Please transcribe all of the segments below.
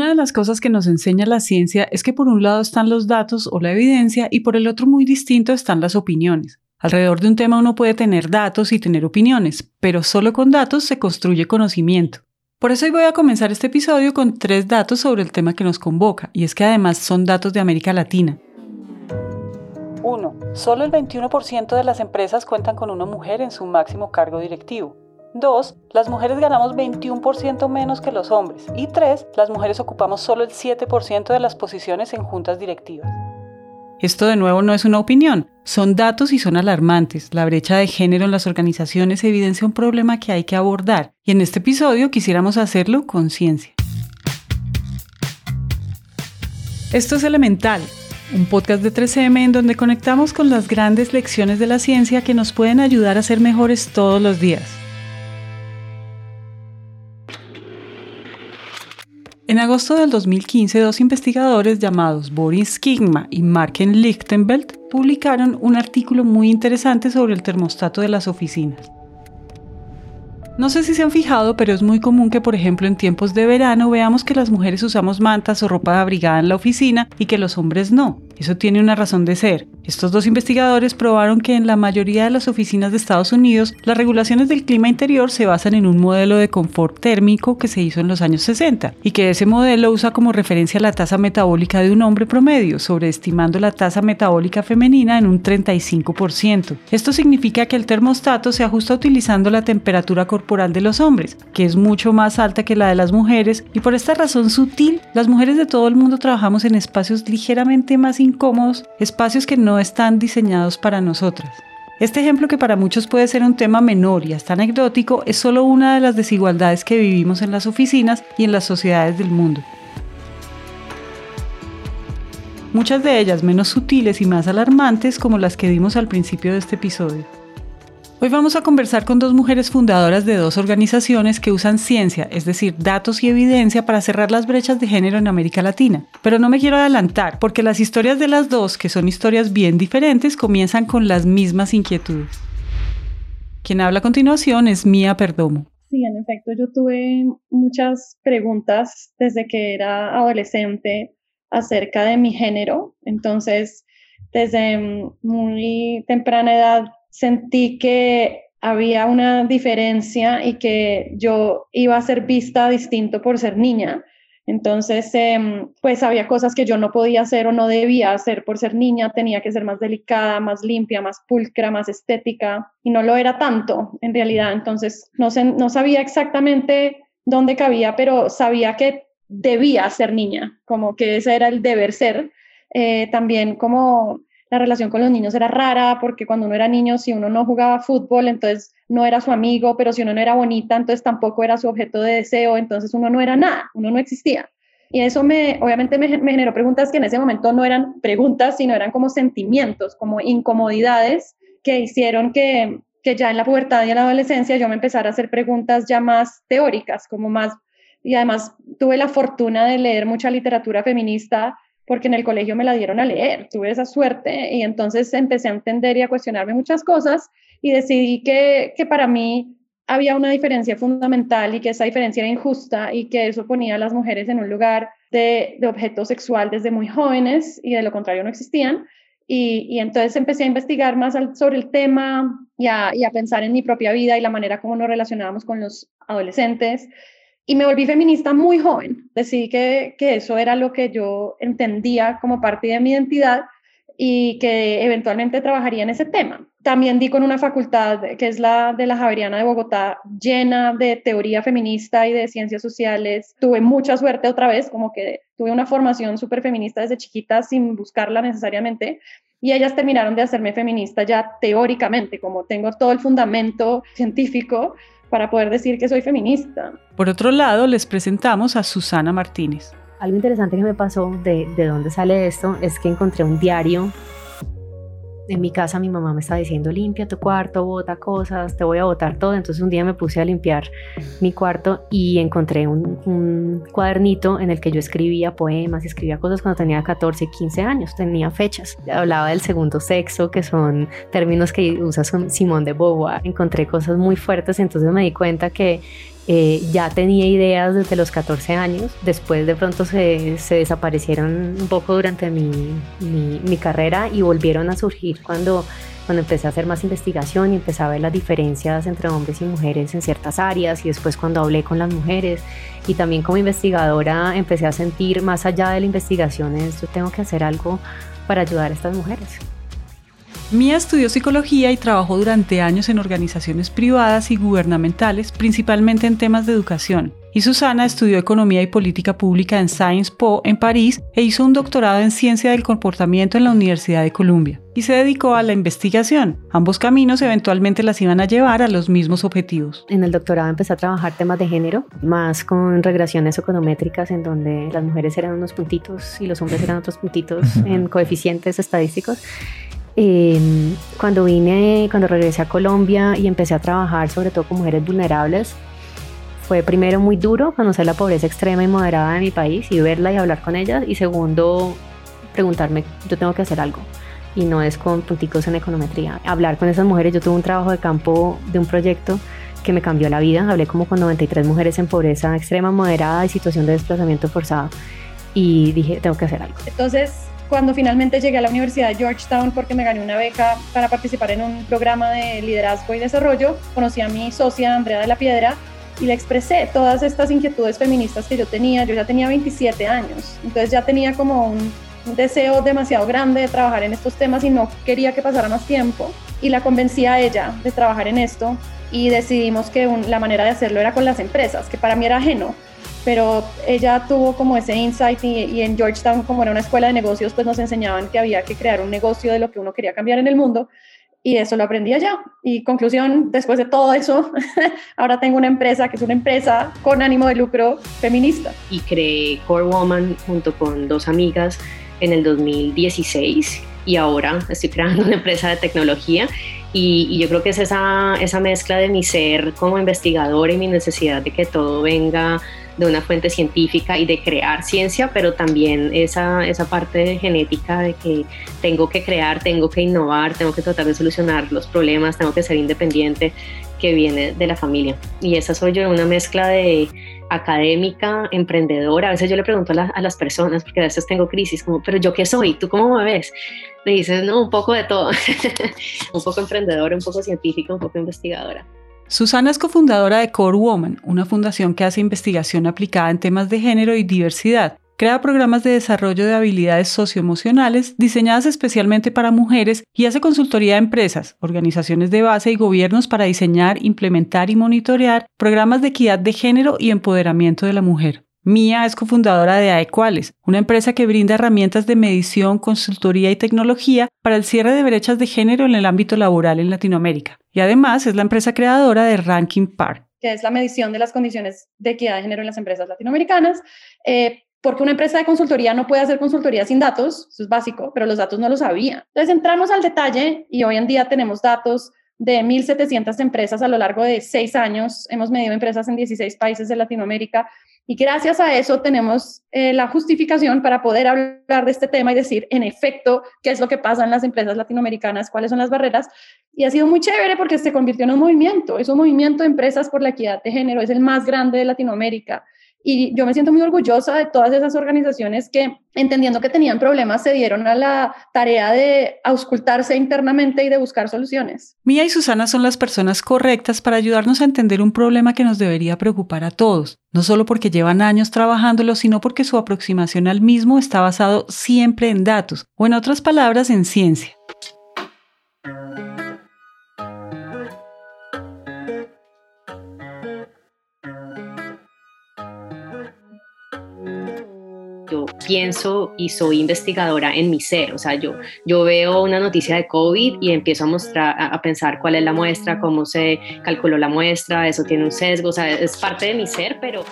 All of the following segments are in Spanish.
Una de las cosas que nos enseña la ciencia es que por un lado están los datos o la evidencia y por el otro muy distinto están las opiniones. Alrededor de un tema uno puede tener datos y tener opiniones, pero solo con datos se construye conocimiento. Por eso hoy voy a comenzar este episodio con tres datos sobre el tema que nos convoca, y es que además son datos de América Latina. 1. Solo el 21% de las empresas cuentan con una mujer en su máximo cargo directivo. 2. Las mujeres ganamos 21% menos que los hombres. Y 3. Las mujeres ocupamos solo el 7% de las posiciones en juntas directivas. Esto de nuevo no es una opinión, son datos y son alarmantes. La brecha de género en las organizaciones evidencia un problema que hay que abordar y en este episodio quisiéramos hacerlo con ciencia. Esto es Elemental, un podcast de 3M en donde conectamos con las grandes lecciones de la ciencia que nos pueden ayudar a ser mejores todos los días. En agosto del 2015, dos investigadores llamados Boris Kigma y Marken Lichtenbelt publicaron un artículo muy interesante sobre el termostato de las oficinas. No sé si se han fijado, pero es muy común que, por ejemplo, en tiempos de verano veamos que las mujeres usamos mantas o ropa abrigada en la oficina y que los hombres no. Eso tiene una razón de ser. Estos dos investigadores probaron que en la mayoría de las oficinas de Estados Unidos las regulaciones del clima interior se basan en un modelo de confort térmico que se hizo en los años 60 y que ese modelo usa como referencia la tasa metabólica de un hombre promedio, sobreestimando la tasa metabólica femenina en un 35%. Esto significa que el termostato se ajusta utilizando la temperatura corporal de los hombres, que es mucho más alta que la de las mujeres y por esta razón sutil, las mujeres de todo el mundo trabajamos en espacios ligeramente más incómodos, espacios que no están diseñados para nosotras. Este ejemplo que para muchos puede ser un tema menor y hasta anecdótico es solo una de las desigualdades que vivimos en las oficinas y en las sociedades del mundo. Muchas de ellas menos sutiles y más alarmantes como las que vimos al principio de este episodio. Hoy vamos a conversar con dos mujeres fundadoras de dos organizaciones que usan ciencia, es decir, datos y evidencia para cerrar las brechas de género en América Latina. Pero no me quiero adelantar, porque las historias de las dos, que son historias bien diferentes, comienzan con las mismas inquietudes. Quien habla a continuación es Mía Perdomo. Sí, en efecto, yo tuve muchas preguntas desde que era adolescente acerca de mi género. Entonces, desde muy temprana edad sentí que había una diferencia y que yo iba a ser vista distinto por ser niña. Entonces, em, pues había cosas que yo no podía hacer o no debía hacer por ser niña, tenía que ser más delicada, más limpia, más pulcra, más estética, y no lo era tanto en realidad. Entonces, no, no sabía exactamente dónde cabía, pero sabía que debía ser niña, como que ese era el deber ser. Eh, también como la relación con los niños era rara porque cuando uno era niño, si uno no jugaba fútbol, entonces no era su amigo, pero si uno no era bonita, entonces tampoco era su objeto de deseo, entonces uno no era nada, uno no existía. Y eso me, obviamente me, generó preguntas que en ese momento no eran preguntas, sino eran como sentimientos, como incomodidades que hicieron que, que ya en la pubertad y en la adolescencia yo me empezara a hacer preguntas ya más teóricas, como más, y además tuve la fortuna de leer mucha literatura feminista porque en el colegio me la dieron a leer, tuve esa suerte y entonces empecé a entender y a cuestionarme muchas cosas y decidí que, que para mí había una diferencia fundamental y que esa diferencia era injusta y que eso ponía a las mujeres en un lugar de, de objeto sexual desde muy jóvenes y de lo contrario no existían. Y, y entonces empecé a investigar más sobre el tema y a, y a pensar en mi propia vida y la manera como nos relacionábamos con los adolescentes y me volví feminista muy joven. Decidí que, que eso era lo que yo entendía como parte de mi identidad y que eventualmente trabajaría en ese tema. También di con una facultad que es la de la Javeriana de Bogotá, llena de teoría feminista y de ciencias sociales. Tuve mucha suerte otra vez, como que tuve una formación súper feminista desde chiquita sin buscarla necesariamente. Y ellas terminaron de hacerme feminista ya teóricamente, como tengo todo el fundamento científico, para poder decir que soy feminista. Por otro lado, les presentamos a Susana Martínez. Algo interesante que me pasó de, de dónde sale esto es que encontré un diario en mi casa mi mamá me estaba diciendo, limpia tu cuarto, bota cosas, te voy a botar todo. Entonces un día me puse a limpiar mi cuarto y encontré un, cuadernito en el que yo escribía poemas, escribía cosas cuando tenía 14, 15 años, tenía fechas. Hablaba del segundo sexo, que son términos que usa Simón de Beauvoir. Encontré cosas muy fuertes, entonces me di cuenta que Eh, ya tenía ideas desde los 14 años, después de pronto se, se desaparecieron un poco durante mi, mi, mi, carrera y volvieron a surgir cuando, cuando empecé a hacer más investigación y empecé a ver las diferencias entre hombres y mujeres en ciertas áreas y después cuando hablé con las mujeres y también como investigadora empecé a sentir más allá de la investigación, yo tengo que hacer algo para ayudar a estas mujeres. Mía estudió psicología y trabajó durante años en organizaciones privadas y gubernamentales, principalmente en temas de educación. Y Susana estudió economía y política pública en Sciences Po en París e hizo un doctorado en ciencia del comportamiento en la Universidad de Columbia. Y se dedicó a la investigación. Ambos caminos eventualmente las iban a llevar a los mismos objetivos. En el doctorado empecé a trabajar temas de género, más con regresiones econométricas en donde las mujeres eran unos puntitos y los hombres eran otros puntitos en coeficientes estadísticos. Em, cuando vine, cuando regresé a Colombia y empecé a trabajar sobre todo con mujeres vulnerables, fue primero muy duro conocer la pobreza extrema y moderada de mi país y verla y hablar con ellas. Y segundo, preguntarme, yo tengo que hacer algo. Y no es con punticos en econometría. Hablar con esas mujeres, yo tuve un trabajo de campo de un proyecto que me cambió la vida. Hablé como con 93 mujeres en pobreza extrema, moderada y situación de desplazamiento forzado. Y dije, tengo que hacer algo. Entonces, cuando finalmente llegué a la Universidad de Georgetown porque me gané una beca para participar en un programa de liderazgo y desarrollo, conocí a mi socia Andrea de la Piedra y le expresé todas estas inquietudes feministas que yo tenía. Yo ya tenía 27 años, entonces ya tenía como un, deseo demasiado grande de trabajar en estos temas y no quería que pasara más tiempo. Y la convencí a ella de trabajar en esto y decidimos que la manera de hacerlo era con las empresas, que para mí era ajeno pero ella tuvo como ese insight y, en Georgetown, como era una escuela de negocios, pues nos enseñaban que había que crear un negocio de lo que uno quería cambiar en el mundo y eso lo aprendí allá. Y conclusión, después de todo eso, ahora tengo una empresa que es una empresa con ánimo de lucro feminista. Y creé Core Woman junto con dos amigas en el 2016 y ahora estoy creando una empresa de tecnología y, y, yo creo que es esa, esa mezcla de mi ser como investigadora y mi necesidad de que todo venga de una fuente científica y de crear ciencia, pero también esa, esa parte genética de que tengo que crear, tengo que innovar, tengo que tratar de solucionar los problemas, tengo que ser independiente, que viene de la familia. Y esa soy yo, una mezcla de académica, emprendedora. A veces yo le pregunto a, a, las personas, porque a veces tengo crisis, como, pero yo qué soy, ¿tú cómo me ves? Me dices, no, un poco de todo, un poco emprendedora, un poco científica, un poco investigadora. Susana es cofundadora de Core Woman, una fundación que hace investigación aplicada en temas de género y diversidad. Crea programas de desarrollo de habilidades socioemocionales diseñadas especialmente para mujeres y hace consultoría a empresas, organizaciones de base y gobiernos para diseñar, implementar y monitorear programas de equidad de género y empoderamiento de la mujer. Mía es cofundadora de AEQuales, una empresa que brinda herramientas de medición, consultoría y tecnología para el cierre de brechas de género en el ámbito laboral en Latinoamérica. Y además es la empresa creadora de Ranking Par, que es la medición de las condiciones de equidad de género en las empresas latinoamericanas. Eh, porque una empresa de consultoría no puede hacer consultoría sin datos, eso es básico, pero los datos no lo sabía. Entonces entramos al detalle y hoy en día tenemos datos de 1.700 empresas a lo largo de seis años. Hemos medido empresas en 16 países de Latinoamérica y gracias a eso tenemos eh, la justificación para poder hablar de este tema y decir, en efecto, qué es lo que pasa en las empresas latinoamericanas, cuáles son las barreras. Y ha sido muy chévere porque se convirtió en un movimiento, es un movimiento de empresas por la equidad de género, es el más grande de Latinoamérica. Y yo me siento muy orgullosa de todas esas organizaciones que, entendiendo que tenían problemas, se dieron a la tarea de auscultarse internamente y de buscar soluciones. Mía y Susana son las personas correctas para ayudarnos a entender un problema que nos debería preocupar a todos, no solo porque llevan años trabajándolo, sino porque su aproximación al mismo está basado siempre en datos, o en otras palabras, en ciencia. Pienso y soy investigadora en mi ser, o sea, yo, yo veo una noticia de COVID y empiezo a mostrar, a, pensar cuál es la muestra, cómo se calculó la muestra, eso tiene un sesgo, o sea, es parte de mi ser, pero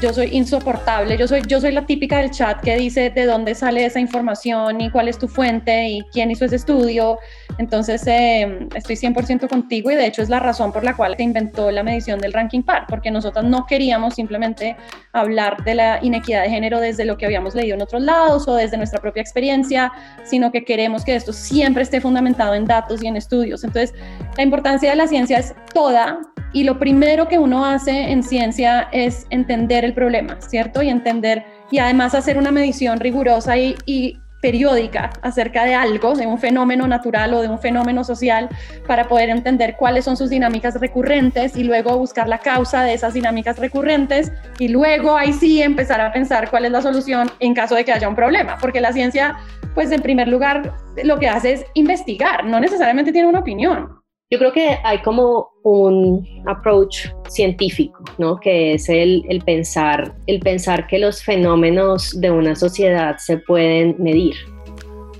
yo soy insoportable, yo soy, yo soy la típica del chat que dice de dónde sale esa información y cuál es tu fuente y quién hizo ese estudio. Entonces, eh, estoy 100% contigo y de hecho es la razón por la cual se inventó la medición del ranking par, porque nosotros no queríamos simplemente hablar de la inequidad de género desde lo que habíamos leído en otros lados o desde nuestra propia experiencia, sino que queremos que esto siempre esté fundamentado en datos y en estudios. Entonces, la importancia de la ciencia es toda Y lo primero que uno hace en ciencia es entender el problema, ¿cierto? Y entender, y además hacer una medición rigurosa y, y periódica acerca de algo, de un fenómeno natural o de un fenómeno social, para poder entender cuáles son sus dinámicas recurrentes y luego buscar la causa de esas dinámicas recurrentes y luego ahí sí empezar a pensar cuál es la solución en caso de que haya un problema, porque la ciencia, pues en primer lugar, lo que hace es investigar, no necesariamente tiene una opinión. Yo creo que hay como un approach científico, ¿no? Que es el, el, pensar, el pensar que los fenómenos de una sociedad se pueden medir.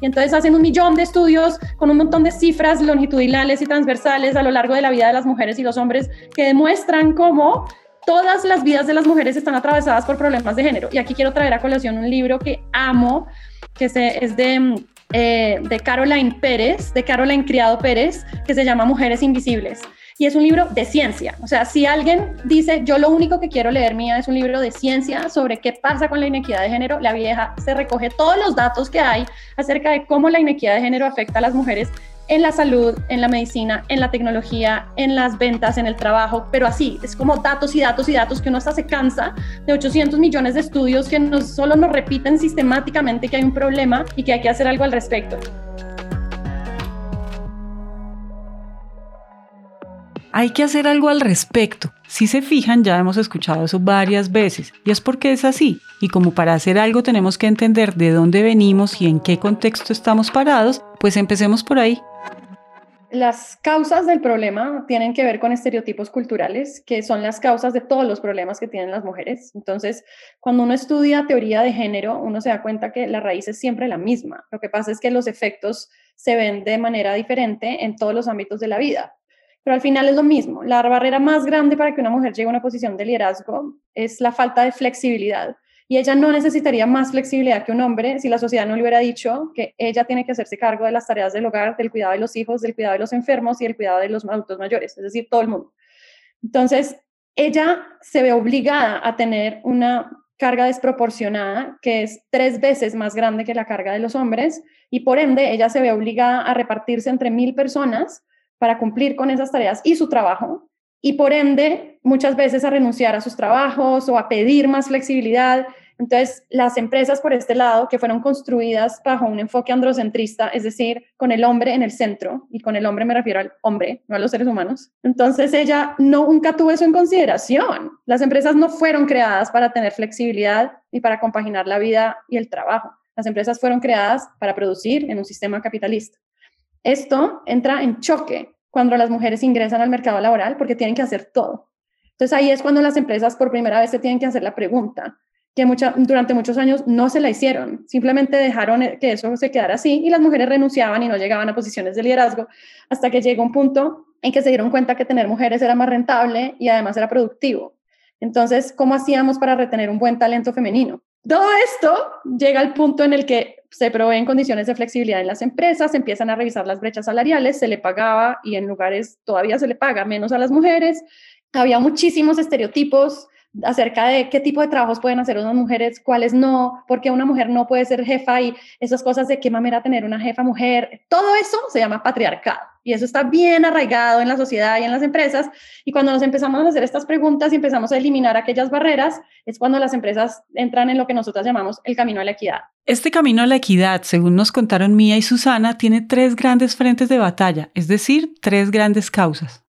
Y entonces hacen un millón de estudios con un montón de cifras longitudinales y transversales a lo largo de la vida de las mujeres y los hombres que demuestran cómo todas las vidas de las mujeres están atravesadas por problemas de género. Y aquí quiero traer a colación un libro que amo, que es de eh, de Caroline Pérez, de Caroline Criado Pérez, que se llama Mujeres Invisibles. Y es un libro de ciencia. O sea, si alguien dice, yo lo único que quiero leer mía es un libro de ciencia sobre qué pasa con la inequidad de género, la vieja se recoge todos los datos que hay acerca de cómo la inequidad de género afecta a las mujeres en la salud, en la medicina, en la tecnología, en las ventas, en el trabajo, pero así, es como datos y datos y datos que uno hasta se cansa de 800 millones de estudios que no solo nos repiten sistemáticamente que hay un problema y que hay que hacer algo al respecto. Hay que hacer algo al respecto. Si se fijan, ya hemos escuchado eso varias veces, y es porque es así. Y como para hacer algo tenemos que entender de dónde venimos y en qué contexto estamos parados, pues empecemos por ahí. Las causas del problema tienen que ver con estereotipos culturales, que son las causas de todos los problemas que tienen las mujeres. Entonces, cuando uno estudia teoría de género, uno se da cuenta que la raíz es siempre la misma. Lo que pasa es que los efectos se ven de manera diferente en todos los ámbitos de la vida. Pero al final es lo mismo. La barrera más grande para que una mujer llegue a una posición de liderazgo es la falta de flexibilidad y ella no necesitaría más flexibilidad que un hombre si la sociedad no le hubiera dicho que ella tiene que hacerse cargo de las tareas del hogar, del cuidado de los hijos, del cuidado de los enfermos y del cuidado de los adultos mayores, es decir, todo el mundo. Entonces, ella se ve obligada a tener una carga desproporcionada que es tres veces más grande que la carga de los hombres y por ende ella se ve obligada a repartirse entre mil personas para cumplir con esas tareas y su trabajo y por ende muchas veces a renunciar a sus trabajos o a pedir más flexibilidad. Entonces, las empresas por este lado, que fueron construidas bajo un enfoque androcentrista, es decir, con el hombre en el centro, y con el hombre me refiero al hombre, no a los seres humanos, entonces ella no, nunca tuvo eso en consideración. Las empresas no fueron creadas para tener flexibilidad y para compaginar la vida y el trabajo. Las empresas fueron creadas para producir en un sistema capitalista. Esto entra en choque cuando las mujeres ingresan al mercado laboral porque tienen que hacer todo. Entonces ahí es cuando las empresas por primera vez se tienen que hacer la pregunta, que durante muchos años no se la hicieron, simplemente dejaron que eso se quedara así y las mujeres renunciaban y no llegaban a posiciones de liderazgo hasta que llegó un punto en que se dieron cuenta que tener mujeres era más rentable y además era productivo. Entonces, ¿cómo hacíamos para retener un buen talento femenino? Todo esto llega al punto en el que se proveen condiciones de flexibilidad en las empresas, empiezan a revisar las brechas salariales, se le pagaba y en lugares todavía se le paga menos a las mujeres. Había muchísimos estereotipos acerca de qué tipo de trabajos pueden hacer unas mujeres, cuáles no, porque una mujer no puede ser jefa y esas cosas de qué manera tener una jefa mujer, todo eso se llama patriarcado y eso está bien arraigado en la sociedad y en las empresas y cuando nos empezamos a hacer estas preguntas y empezamos a eliminar aquellas barreras es cuando las empresas entran en lo que nosotros llamamos el camino a la equidad. Este camino a la equidad, según nos contaron Mía y Susana, tiene tres grandes frentes de batalla, es decir, tres grandes causas.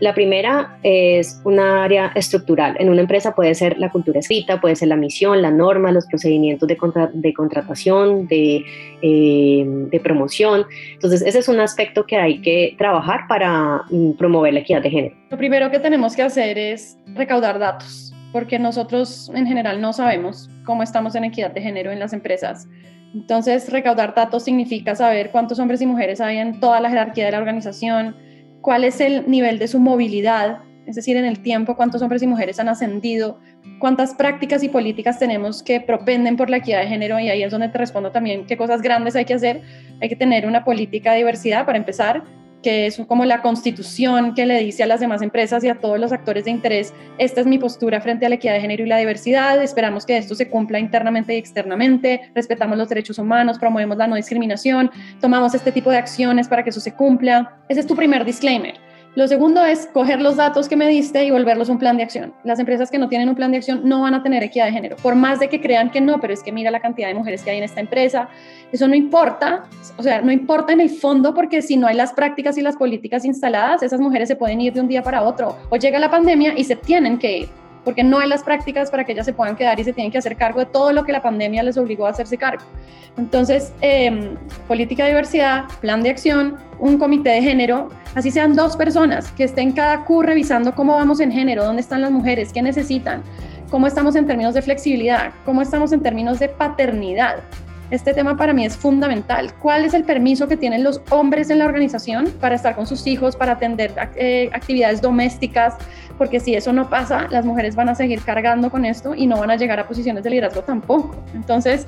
La primera es una área estructural. En una empresa puede ser la cultura escrita, puede ser la misión, la norma, los procedimientos de, contratación, de, eh, de, promoción. Entonces, ese es un aspecto que hay que trabajar para mm, promover la equidad de género. Lo primero que tenemos que hacer es recaudar datos, porque nosotros en general no sabemos cómo estamos en equidad de género en las empresas. Entonces, recaudar datos significa saber cuántos hombres y mujeres hay en toda la jerarquía de la organización, cuál es el nivel de su movilidad, es decir, en el tiempo, cuántos hombres y mujeres han ascendido, cuántas prácticas y políticas tenemos que propenden por la equidad de género y ahí es donde te respondo también qué cosas grandes hay que hacer. Hay que tener una política de diversidad para empezar, que es como la constitución que le dice a las demás empresas y a todos los actores de interés, esta es mi postura frente a la equidad de género y la diversidad, esperamos que esto se cumpla internamente y externamente, respetamos los derechos humanos, promovemos la no discriminación, tomamos este tipo de acciones para que eso se cumpla. Ese es tu primer disclaimer. Lo segundo es coger los datos que me diste y volverlos un plan de acción. Las empresas que no tienen un plan de acción no van a tener equidad de género, por más de que crean que no, pero es que mira la cantidad de mujeres que hay en esta empresa. Eso no importa, o sea, no importa en el fondo porque si no hay las prácticas y las políticas instaladas, esas mujeres se pueden ir de un día para otro o llega la pandemia y se tienen que ir porque no hay las prácticas para que ellas se puedan quedar y se tienen que hacer cargo de todo lo que la pandemia les obligó a hacerse cargo. Entonces, em, política de diversidad, plan de acción, un comité de género, así sean dos personas que estén cada Q revisando cómo vamos en género, dónde están las mujeres, qué necesitan, cómo estamos en términos de flexibilidad, cómo estamos en términos de paternidad. Este tema para mí es fundamental. ¿Cuál es el permiso que tienen los hombres en la organización para estar con sus hijos, para atender eh, actividades domésticas? Porque si eso no pasa, las mujeres van a seguir cargando con esto y no van a llegar a posiciones de liderazgo tampoco. Entonces,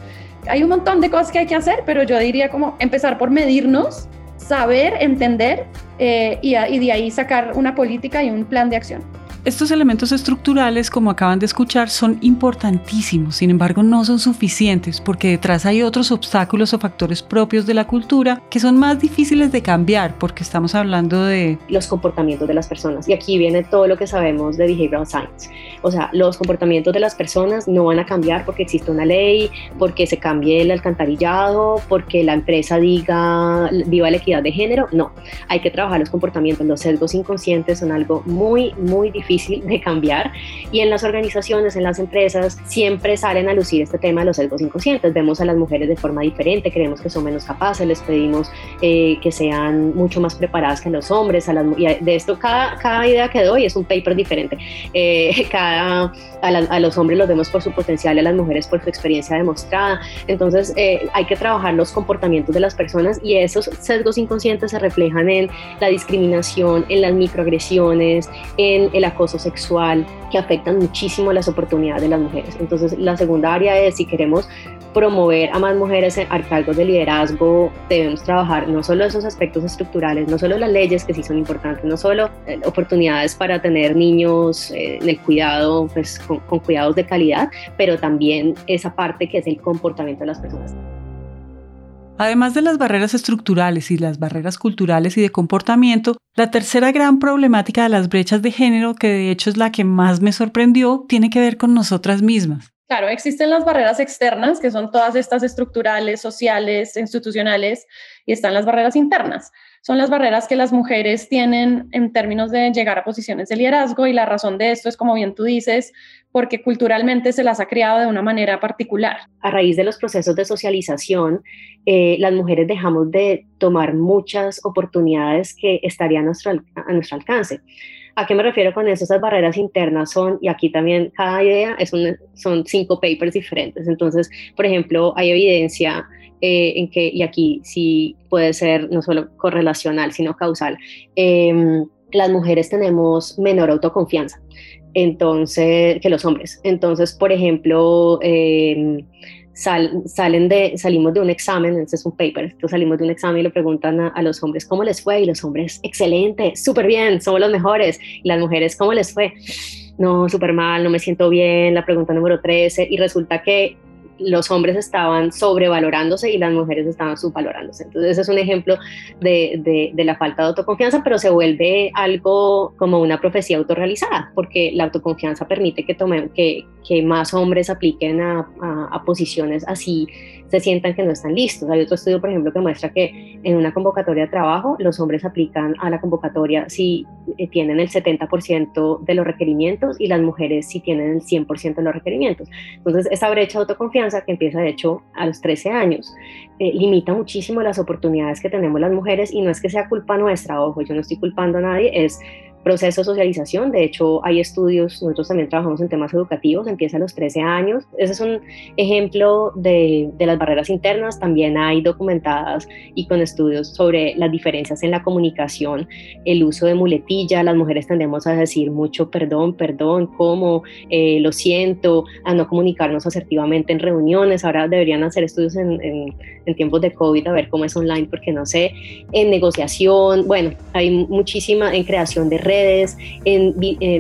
hay un montón de cosas que hay que hacer, pero yo diría como empezar por medirnos, saber, entender eh, y de ahí sacar una política y un plan de acción. Estos elementos estructurales, como acaban de escuchar, son importantísimos, sin embargo no son suficientes porque detrás hay otros obstáculos o factores propios de la cultura que son más difíciles de cambiar porque estamos hablando de los comportamientos de las personas. Y aquí viene todo lo que sabemos de behavioral science. O sea, los comportamientos de las personas no van a cambiar porque existe una ley, porque se cambie el alcantarillado, porque la empresa diga viva la equidad de género. No, hay que trabajar los comportamientos. Los sesgos inconscientes son algo muy, muy difícil difícil de cambiar y en las organizaciones, en las empresas, siempre salen a lucir este tema de los sesgos inconscientes. Vemos a las mujeres de forma diferente, creemos que son menos capaces, les pedimos eh, que sean mucho más preparadas que los hombres. A las, y de esto, cada, cada idea que doy es un paper diferente. Eh, cada, a, los hombres los vemos por su potencial a las mujeres por su experiencia demostrada. Entonces, eh, hay que trabajar los comportamientos de las personas y esos sesgos inconscientes se reflejan en la discriminación, en las microagresiones, en el acoso sexual que afectan muchísimo las oportunidades de las mujeres. Entonces, la segunda área es si queremos promover a más mujeres a cargos de liderazgo, debemos trabajar no solo esos aspectos estructurales, no solo las leyes que sí son importantes, no solo eh, oportunidades para tener niños eh, en el cuidado, pues con cuidados de calidad, pero también esa parte que es el comportamiento de las personas. Además de las barreras estructurales y las barreras culturales y de comportamiento, la tercera gran problemática de las brechas de género, que de hecho es la que más me sorprendió, tiene que ver con nosotras mismas. Claro, existen las barreras externas, que son todas estas estructurales, sociales, institucionales, y están las barreras internas. Son las barreras que las mujeres tienen en términos de llegar a posiciones de liderazgo y la razón de esto es, como bien tú dices, porque culturalmente se las ha creado de una manera particular. A raíz de los procesos de socialización, eh, las mujeres dejamos de tomar muchas oportunidades que estarían a nuestro, a nuestro alcance. ¿A qué me refiero con eso? Esas barreras internas son, y aquí también cada idea es son cinco papers diferentes. Entonces, por ejemplo, hay evidencia eh, en que, y aquí sí puede ser no solo correlacional, sino causal, em, las mujeres tenemos menor autoconfianza entonces, que los hombres. Entonces, por ejemplo, em, salen de, salimos de un examen, este es un paper, entonces salimos de un examen y le preguntan a, los hombres cómo les fue y los hombres, excelente, súper bien, somos los mejores. Y las mujeres, ¿cómo les fue? No, súper mal, no me siento bien, la pregunta número 13 y resulta que los hombres estaban sobrevalorándose y las mujeres estaban subvalorándose. Entonces, ese es un ejemplo de, la falta de autoconfianza, pero se vuelve algo como una profecía autorrealizada, porque la autoconfianza permite que, tomen, que, que más hombres apliquen a, a posiciones así se sientan que no están listos. Hay otro estudio, por ejemplo, que muestra que en una convocatoria de trabajo los hombres aplican a la convocatoria si eh, tienen el 70% de los requerimientos y las mujeres si tienen el 100% de los requerimientos. Entonces, esa brecha de autoconfianza que empieza, de hecho, a los 13 años, eh, limita muchísimo las oportunidades que tenemos las mujeres y no es que sea culpa nuestra, ojo, yo no estoy culpando a nadie, es proceso de socialización. De hecho, hay estudios, nosotros también trabajamos en temas educativos, empieza a los 13 años. Ese es un ejemplo de, de, las barreras internas. También hay documentadas y con estudios sobre las diferencias en la comunicación, el uso de muletilla. Las mujeres tendemos a decir mucho perdón, perdón, cómo, eh, lo siento, a no comunicarnos asertivamente en reuniones. Ahora deberían hacer estudios en, en, en tiempos de COVID a ver cómo es online, porque no sé, en negociación. Bueno, hay muchísima en creación de redes redes, en,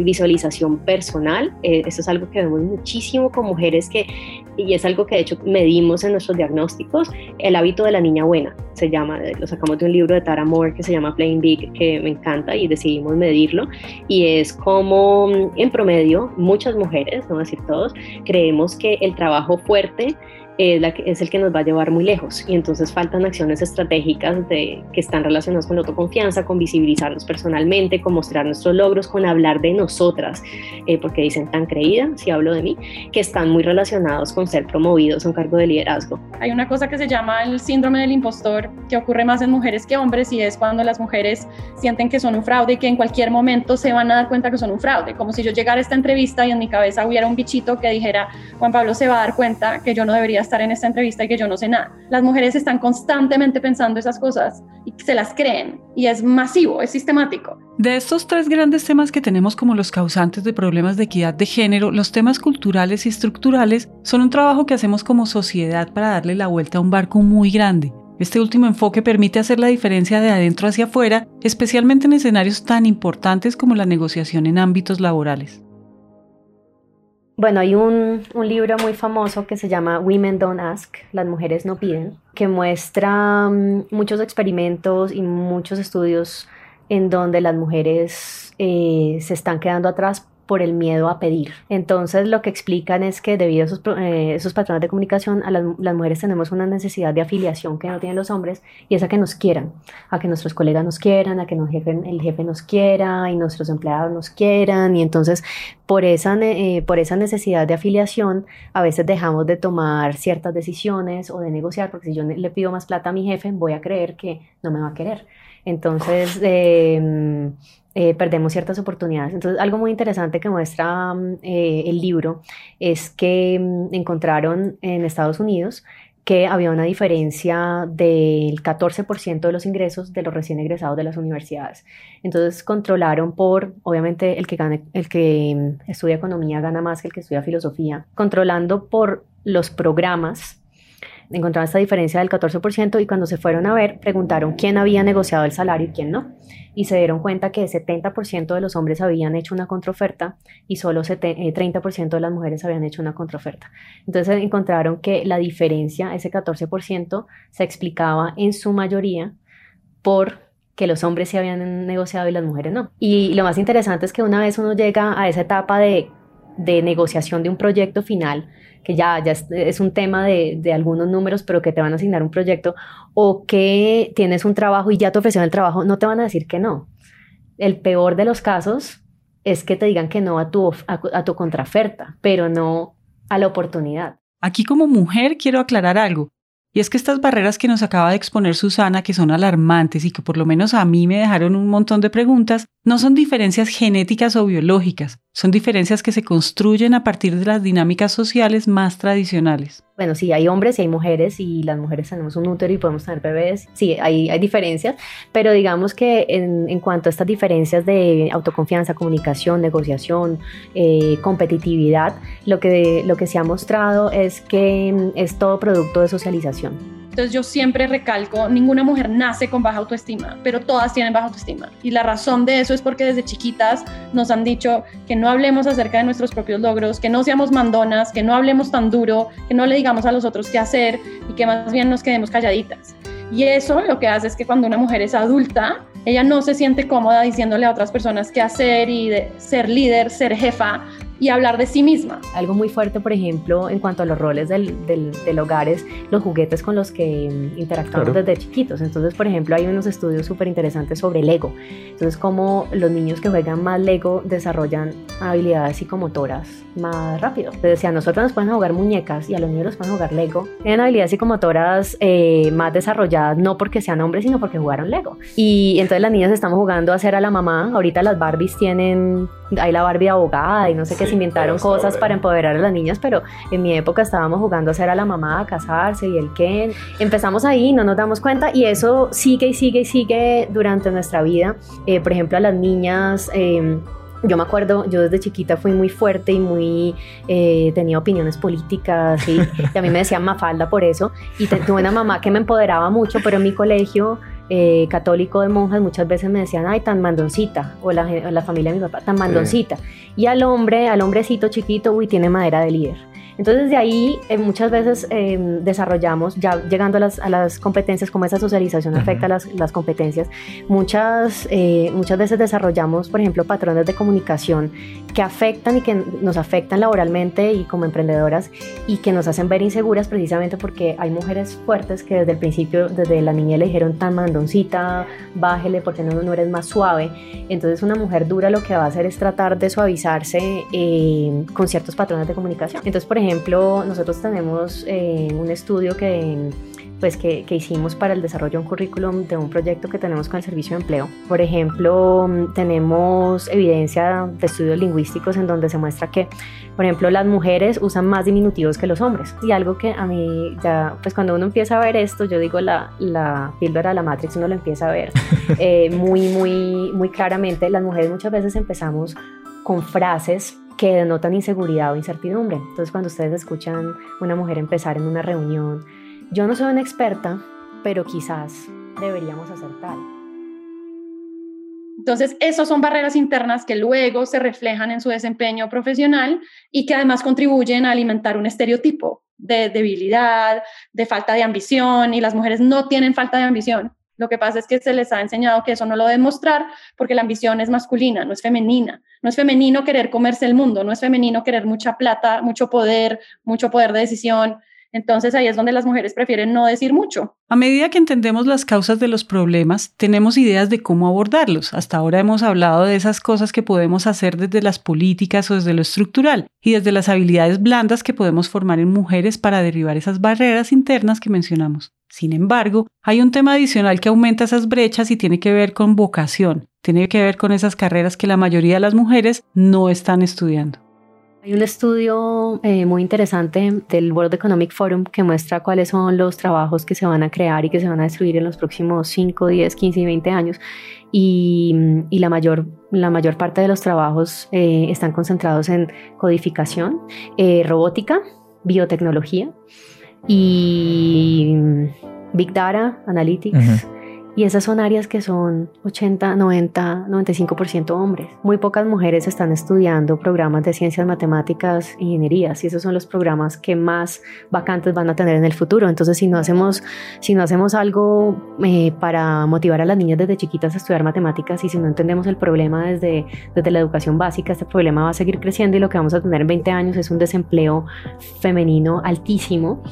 visualización personal. Eh, eso es algo que vemos muchísimo con mujeres que y es algo que de hecho medimos en nuestros diagnósticos, el hábito de la niña buena, se llama, lo sacamos de un libro de Tara Moore que se llama Playing Big, que me encanta y decidimos medirlo, y es como en promedio muchas mujeres, no decir todos, creemos que el trabajo fuerte es, el que nos va a llevar muy lejos. Y entonces faltan acciones estratégicas de, que están relacionadas con la autoconfianza, con visibilizarnos personalmente, con mostrar nuestros logros, con hablar de nosotras, eh, porque dicen tan creída, si hablo de mí, que están muy relacionados con ser promovidos a un cargo de liderazgo. Hay una cosa que se llama el síndrome del impostor, que ocurre más en mujeres que hombres, y es cuando las mujeres sienten que son un fraude y que en cualquier momento se van a dar cuenta que son un fraude, como si yo llegara a esta entrevista y en mi cabeza hubiera un bichito que dijera, Juan Pablo se va a dar cuenta que yo no debería estar en esta entrevista y que yo no sé nada. Las mujeres están constantemente pensando esas cosas y se las creen y es masivo, es sistemático. De estos tres grandes temas que tenemos como los causantes de problemas de equidad de género, los temas culturales y estructurales son un trabajo que hacemos como sociedad para darle la vuelta a un barco muy grande. Este último enfoque permite hacer la diferencia de adentro hacia afuera, especialmente en escenarios tan importantes como la negociación en ámbitos laborales. Bueno, hay un, libro muy famoso que se llama Women Don't Ask, las mujeres no piden, que muestra mm, muchos experimentos y muchos estudios en donde las mujeres eh, se están quedando atrás por el miedo a pedir. Entonces lo que explican es que debido a esos, eh, patrones de comunicación, a las, mujeres tenemos una necesidad de afiliación que no tienen los hombres y es a que nos quieran, a que nuestros colegas nos quieran, a que nos jefe, el jefe nos quiera y nuestros empleados nos quieran y entonces por esa, eh, por esa necesidad de afiliación a veces dejamos de tomar ciertas decisiones o de negociar porque si yo le pido más plata a mi jefe voy a creer que no me va a querer. Entonces, eh, eh, perdemos ciertas oportunidades. Entonces, algo muy interesante que muestra mm, eh, el libro es que mm, encontraron en Estados Unidos que había una diferencia del 14% de los ingresos de los recién egresados de las universidades. Entonces controlaron por, obviamente el que, mm, estudia economía gana más que el que estudia filosofía, controlando por los programas encontraron esta diferencia del 14% y cuando se fueron a ver preguntaron quién había negociado el salario y quién no. Y se dieron cuenta que el 70% de los hombres habían hecho una contraoferta y solo 30% eh, de las mujeres habían hecho una contraoferta. Entonces encontraron que la diferencia, ese 14%, se explicaba en su mayoría por que los hombres se habían negociado y las mujeres no. Y lo más interesante es que una vez uno llega a esa etapa de, de negociación de un proyecto final, que ya, ya es, un tema de, de, algunos números, pero que te van a asignar un proyecto, o que tienes un trabajo y ya te ofrecieron el trabajo, no te van a decir que no. El peor de los casos es que te digan que no a tu, a, tu contraoferta, pero no a la oportunidad. Aquí como mujer quiero aclarar algo. Y es que estas barreras que nos acaba de exponer Susana, que son alarmantes y que por lo menos a mí me dejaron un montón de preguntas, no son diferencias genéticas o biológicas, son diferencias que se construyen a partir de las dinámicas sociales más tradicionales. Bueno, sí, hay hombres y hay mujeres y las mujeres tenemos un útero y podemos tener bebés. Sí, hay, hay diferencias, pero digamos que en, en, cuanto a estas diferencias de autoconfianza, comunicación, negociación, eh, competitividad, lo que, lo que se ha mostrado es que es todo producto de socialización. Entonces yo siempre recalco, ninguna mujer nace con baja autoestima, pero todas tienen baja autoestima. Y la razón de eso es porque desde chiquitas nos han dicho que no hablemos acerca de nuestros propios logros, que no seamos mandonas, que no hablemos tan duro, que no le digamos a los otros qué hacer y que más bien nos quedemos calladitas. Y eso lo que hace es que cuando una mujer es adulta, ella no se siente cómoda diciéndole a otras personas qué hacer y de ser líder, ser jefa, y hablar de sí misma. Algo muy fuerte, por ejemplo, en cuanto a los roles del, del, hogar es los juguetes con los que interactuamos desde chiquitos. Entonces, por ejemplo, hay unos estudios súper interesantes sobre Lego. Entonces, cómo los niños que juegan más Lego desarrollan habilidades psicomotoras más rápido. Entonces, si a nosotros nos pueden jugar muñecas y a los niños los pueden jugar Lego, tienen habilidades psicomotoras eh, más desarrolladas, no porque sean hombres, sino porque jugaron Lego. Y entonces las niñas estamos jugando a hacer a la mamá. Ahorita las Barbies tienen, hay la Barbie abogada y no sé qué inventaron cosas para empoderar a las niñas, pero en mi época estábamos jugando a hacer a la mamá, a casarse y el Ken. Empezamos ahí, no nos damos cuenta y eso sigue y sigue y sigue durante nuestra vida. Eh, por ejemplo, a las niñas... Em, yo me acuerdo, yo desde chiquita fui muy fuerte y muy, eh, tenía opiniones políticas y, a mí me decían Mafalda por eso. Y tuve una mamá que me empoderaba mucho, pero en mi colegio eh, católico de monjas muchas veces me decían, ay, tan mandoncita, o la, la familia de mi papá, tan mandoncita. Y al hombre, al hombrecito chiquito, uy, tiene madera de líder. Entonces de ahí eh, muchas veces em, desarrollamos, ya llegando a las, a las, competencias, como esa socialización afecta las, las, competencias, muchas, eh, muchas veces desarrollamos, por ejemplo, patrones de comunicación que afectan y que nos afectan laboralmente y como emprendedoras y que nos hacen ver inseguras precisamente porque hay mujeres fuertes que desde el principio, desde la niña le dijeron tan mandoncita, bájele porque no, no eres más suave. Entonces una mujer dura lo que va a hacer es tratar de suavizarse eh, con ciertos patrones de comunicación. Entonces, por ejemplo, nosotros tenemos eh, un estudio que pues que, que, hicimos para el desarrollo de un currículum de un proyecto que tenemos con el Servicio de Empleo. Por ejemplo, tenemos evidencia de estudios lingüísticos en donde se muestra que, por ejemplo, las mujeres usan más diminutivos que los hombres. Y algo que a mí ya, pues cuando uno empieza a ver esto, yo digo la, la píldora de la Matrix, uno lo empieza a ver eh, muy, muy, muy claramente. Las mujeres muchas veces empezamos con frases que denotan inseguridad o incertidumbre. Entonces, cuando ustedes escuchan una mujer empezar en una reunión, yo no soy una experta, pero quizás deberíamos hacer tal. Entonces, esas son barreras internas que luego se reflejan en su desempeño profesional y que además contribuyen a alimentar un estereotipo de debilidad, de falta de ambición, y las mujeres no tienen falta de ambición. Lo que pasa es que se les ha enseñado que eso no lo deben mostrar porque la ambición es masculina, no es femenina. No es femenino querer comerse el mundo, no es femenino querer mucha plata, mucho poder, mucho poder de decisión. Entonces ahí es donde las mujeres prefieren no decir mucho. A medida que entendemos las causas de los problemas, tenemos ideas de cómo abordarlos. Hasta ahora hemos hablado de esas cosas que podemos hacer desde las políticas o desde lo estructural y desde las habilidades blandas que podemos formar en mujeres para derribar esas barreras internas que mencionamos. Sin embargo, hay un tema adicional que aumenta esas brechas y tiene que ver con vocación, tiene que ver con esas carreras que la mayoría de las mujeres no están estudiando. Hay un estudio eh, muy interesante del World Economic Forum que muestra cuáles son los trabajos que se van a crear y que se van a destruir en los próximos 5, 10, 15 y 20 años. Y, la, mayor, la mayor parte de los trabajos eh, están concentrados en codificación, eh, robótica, biotecnología y Big Data, Analytics. Y esas son áreas que son 80, 90, 95% hombres. Muy pocas mujeres están estudiando programas de ciencias, matemáticas, ingenierías y esos son los programas que más vacantes van a tener en el futuro. Entonces, si no hacemos, si no hacemos algo eh, para motivar a las niñas desde chiquitas a estudiar matemáticas y si no entendemos el problema desde, desde la educación básica, este problema va a seguir creciendo y lo que vamos a tener en 20 años es un desempleo femenino altísimo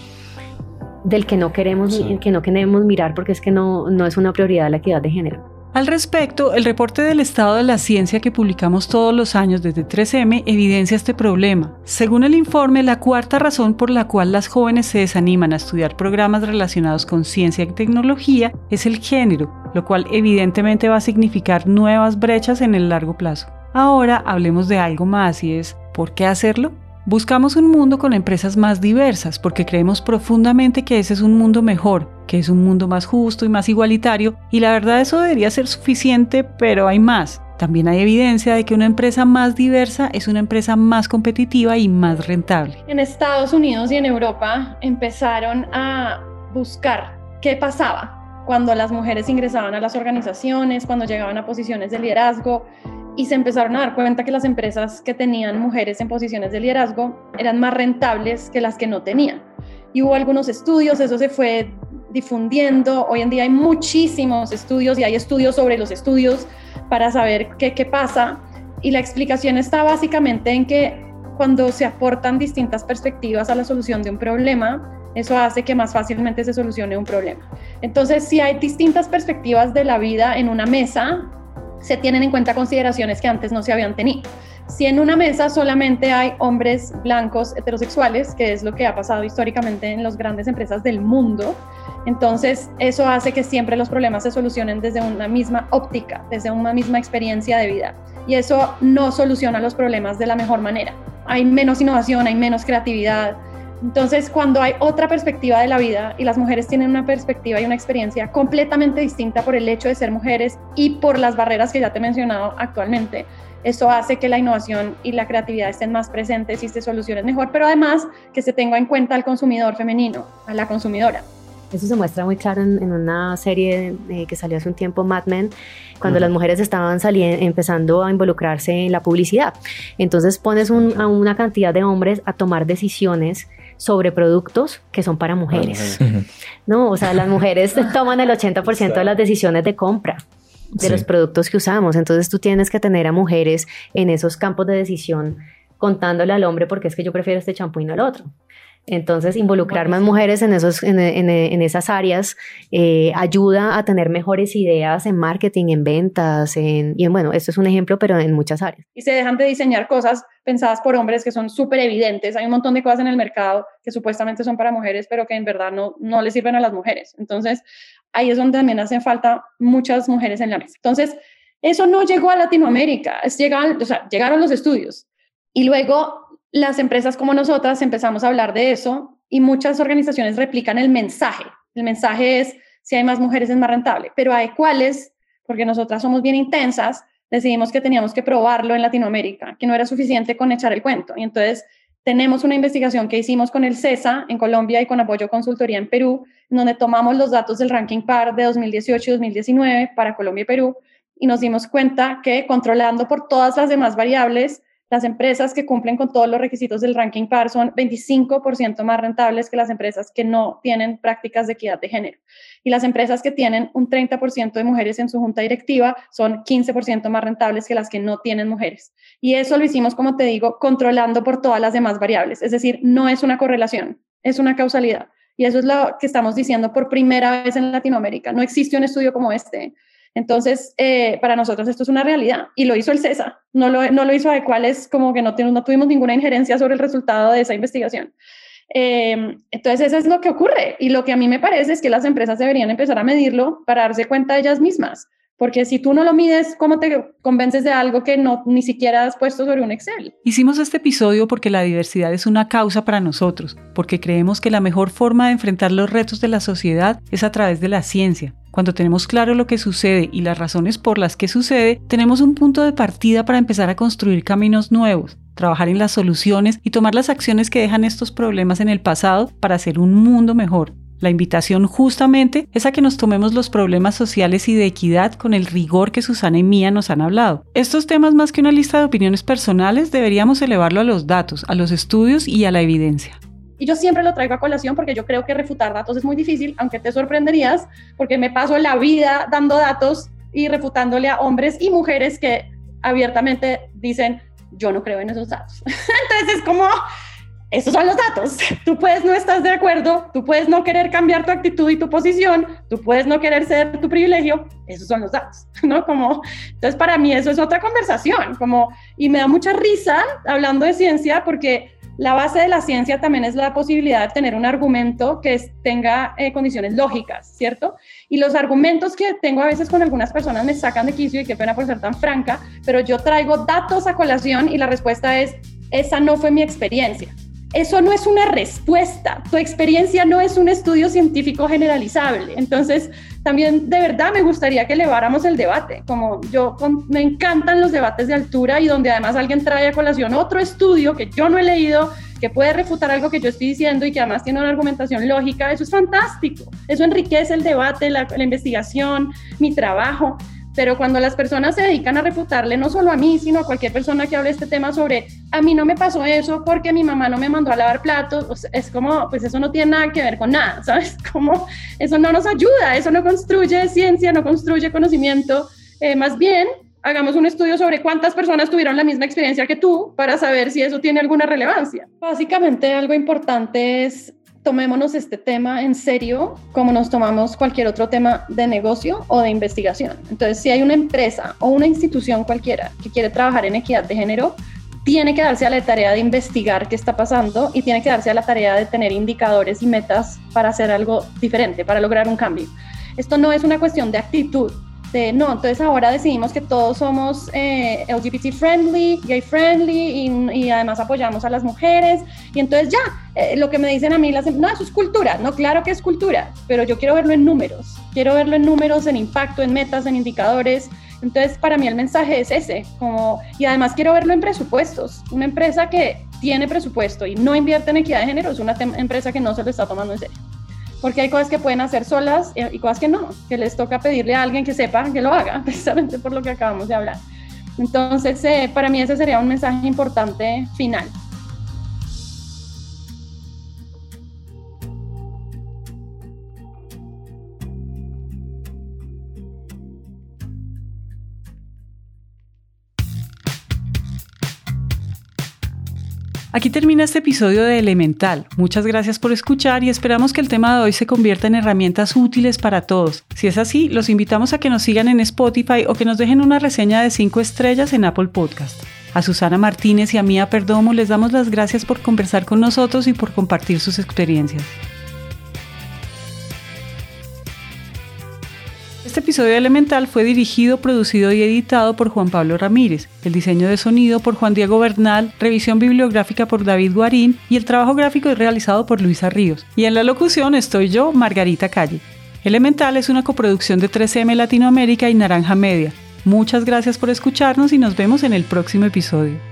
del que no queremos, que no queremos mirar porque es que no, no es una prioridad la equidad de género. Al respecto, el reporte del estado de la ciencia que publicamos todos los años desde 3M evidencia este problema. Según el informe, la cuarta razón por la cual las jóvenes se desaniman a estudiar programas relacionados con ciencia y tecnología es el género, lo cual evidentemente va a significar nuevas brechas en el largo plazo. Ahora hablemos de algo más y es, ¿por qué hacerlo? Buscamos un mundo con empresas más diversas porque creemos profundamente que ese es un mundo mejor, que es un mundo más justo y más igualitario, y la verdad eso debería ser suficiente, pero hay más. También hay evidencia de que una empresa más diversa es una empresa más competitiva y más rentable. En Estados Unidos y en Europa empezaron a buscar qué pasaba cuando las mujeres ingresaban a las organizaciones, cuando llegaban a posiciones de liderazgo, y se empezaron a dar cuenta que las empresas que tenían mujeres en posiciones de liderazgo eran más rentables que las que no tenían. Y hubo algunos estudios, eso se fue difundiendo. Hoy en día hay muchísimos estudios y hay estudios sobre los estudios para saber qué, qué pasa. Y la explicación está básicamente en que cuando se aportan distintas perspectivas a la solución de un problema, eso hace que más fácilmente se solucione un problema. Entonces, si hay distintas perspectivas de la vida en una mesa, se tienen en cuenta consideraciones que antes no se habían tenido. Si en una mesa solamente hay hombres blancos heterosexuales, que es lo que ha pasado históricamente en las grandes empresas del mundo, entonces eso hace que siempre los problemas se solucionen desde una misma óptica, desde una misma experiencia de vida. Y eso no soluciona los problemas de la mejor manera. Hay menos innovación, hay menos creatividad, entonces, cuando hay otra perspectiva de la vida y las mujeres tienen una perspectiva y una experiencia completamente distinta por el hecho de ser mujeres y por las barreras que ya te he mencionado actualmente, eso hace que la innovación y la creatividad estén más presentes y se solucionen mejor, pero además que se tenga en cuenta al consumidor femenino, a la consumidora. Eso se muestra muy claro en, una serie eh, que salió hace un tiempo, Mad Men, cuando las mujeres estaban saliendo, empezando a involucrarse en la publicidad. Entonces pones a una cantidad de hombres a tomar decisiones sobre productos que son para mujeres. No, o sea, las mujeres toman el 80% de las decisiones de compra de los productos que usamos. Entonces tú tienes que tener a mujeres en esos campos de decisión contándole al hombre porque es que yo prefiero este champú y no el otro. Entonces, involucrar más mujeres en, esos, en, esas áreas eh, ayuda a tener mejores ideas en marketing, en ventas, en, y bueno, esto es un ejemplo, pero en muchas áreas. Y se dejan de diseñar cosas pensadas por hombres que son súper evidentes. Hay un montón de cosas en el mercado que supuestamente son para mujeres, pero que en verdad no, no le sirven a las mujeres. Entonces, ahí es donde también hacen falta muchas mujeres en la mesa. Entonces, eso no llegó a Latinoamérica, es o sea, llegaron los estudios. Y luego las empresas como nosotras empezamos a hablar de eso y muchas organizaciones replican el mensaje. El mensaje es, si hay más mujeres es más rentable, pero hay cuáles, porque nosotras somos bien intensas, decidimos que teníamos que probarlo en Latinoamérica, que no era suficiente con echar el cuento. Y entonces tenemos una investigación que hicimos con el CESA en Colombia y con apoyo consultoría en Perú, donde tomamos los datos del ranking PAR de 2018 y 2019 para Colombia y Perú y nos dimos cuenta que controlando por todas las demás variables, las empresas que cumplen con todos los requisitos del ranking PAR son 25% más rentables que las empresas que no tienen prácticas de equidad de género. Y las empresas que tienen un 30% de mujeres en su junta directiva son 15% más rentables que las que no tienen mujeres. Y eso lo hicimos, como te digo, controlando por todas las demás variables. Es decir, no es una correlación, es una causalidad. Y eso es lo que estamos diciendo por primera vez en Latinoamérica. No existe un estudio como este entonces, eh, para nosotros esto es una realidad y lo hizo el CESA, no lo, no lo hizo Adecuales, como que no, no tuvimos ninguna injerencia sobre el resultado de esa investigación. Em, entonces, eso es lo que ocurre y lo que a mí me parece es que las empresas deberían empezar a medirlo para darse cuenta ellas mismas. Porque si tú no lo mides, ¿cómo te convences de algo que no ni siquiera has puesto sobre un Excel? Hicimos este episodio porque la diversidad es una causa para nosotros, porque creemos que la mejor forma de enfrentar los retos de la sociedad es a través de la ciencia. Cuando tenemos claro lo que sucede y las razones por las que sucede, tenemos un punto de partida para empezar a construir caminos nuevos, trabajar en las soluciones y tomar las acciones que dejan estos problemas en el pasado para hacer un mundo mejor. La invitación justamente es a que nos tomemos los problemas sociales y de equidad con el rigor que Susana y Mía nos han hablado. Estos temas más que una lista de opiniones personales deberíamos elevarlo a los datos, a los estudios y a la evidencia. Y yo siempre lo traigo a colación porque yo creo que refutar datos es muy difícil, aunque te sorprenderías, porque me paso la vida dando datos y refutándole a hombres y mujeres que abiertamente dicen, yo no creo en esos datos. Entonces es como, esos son los datos. Tú puedes no estar de acuerdo, tú puedes no querer cambiar tu actitud y tu posición, tú puedes no querer ser tu privilegio, esos son los datos, ¿no? Como, entonces para mí eso es otra conversación, como, y me da mucha risa hablando de ciencia porque la base de la ciencia también es la posibilidad de tener un argumento que tenga eh, condiciones lógicas, ¿cierto? Y los argumentos que tengo a veces con algunas personas me sacan de quicio y qué pena por ser tan franca, pero yo traigo datos a colación y la respuesta es, esa no fue mi experiencia eso no es una respuesta. Tu experiencia no es un estudio científico generalizable. Entonces, también de verdad me gustaría que eleváramos el debate. Como yo me encantan los debates de altura y donde además alguien trae a colación otro estudio que yo no he leído, que puede refutar algo que yo estoy diciendo y que además tiene una argumentación lógica. Eso es fantástico. Eso enriquece el debate, la, la investigación, mi trabajo pero cuando las personas se dedican a refutarle no solo a mí, sino a cualquier persona que hable este tema sobre, a mí no me pasó eso porque mi mamá no me mandó a lavar platos, es como, pues eso no tiene nada que ver con nada, ¿sabes? Como eso no nos ayuda, eso no construye ciencia, no construye conocimiento, eh, más bien hagamos un estudio sobre cuántas personas tuvieron la misma experiencia que tú para saber si eso tiene alguna relevancia. Básicamente algo importante es tomémonos este tema en serio como nos tomamos cualquier otro tema de negocio o de investigación. Entonces, si hay una empresa o una institución cualquiera que quiere trabajar en equidad de género, tiene que darse a la tarea de investigar qué está pasando y tiene que darse a la tarea de tener indicadores y metas para hacer algo diferente, para lograr un cambio. Esto no es una cuestión de actitud, de no, entonces ahora decidimos que todos somos eh, LGBT friendly, gay friendly y, además apoyamos a las mujeres. Y entonces ya, eh, lo que me dicen a mí, no, eso es cultura, no, claro que es cultura, pero yo quiero verlo en números, quiero verlo en números, en impacto, en metas, en indicadores, entonces para mí el mensaje es ese, y además quiero verlo en presupuestos, una empresa que tiene presupuesto y no invierte en equidad de género es una empresa que no se lo está tomando en serio. Porque hay cosas que pueden hacer solas y cosas que no, que les toca pedirle a alguien que sepa que lo haga, precisamente por lo que acabamos de hablar. Entonces, eh, para mí ese sería un mensaje importante final. Aquí termina este episodio de Elemental. Muchas gracias por escuchar y esperamos que el tema de hoy se convierta en herramientas útiles para todos. Si es así, los invitamos a que nos sigan en Spotify o que nos dejen una reseña de 5 estrellas en Apple Podcast. A Susana Martínez y a Mía Perdomo les damos las gracias por conversar con nosotros y por compartir sus experiencias. Este episodio de Elemental fue dirigido, producido y editado por Juan Pablo Ramírez, el diseño de sonido por Juan Diego Bernal, revisión bibliográfica por David Guarín y el trabajo gráfico es realizado por Luisa Ríos. Y en la locución estoy yo, Margarita Calle. Elemental es una coproducción de 3M Latinoamérica y Naranja Media. Muchas gracias por escucharnos y nos vemos en el próximo episodio.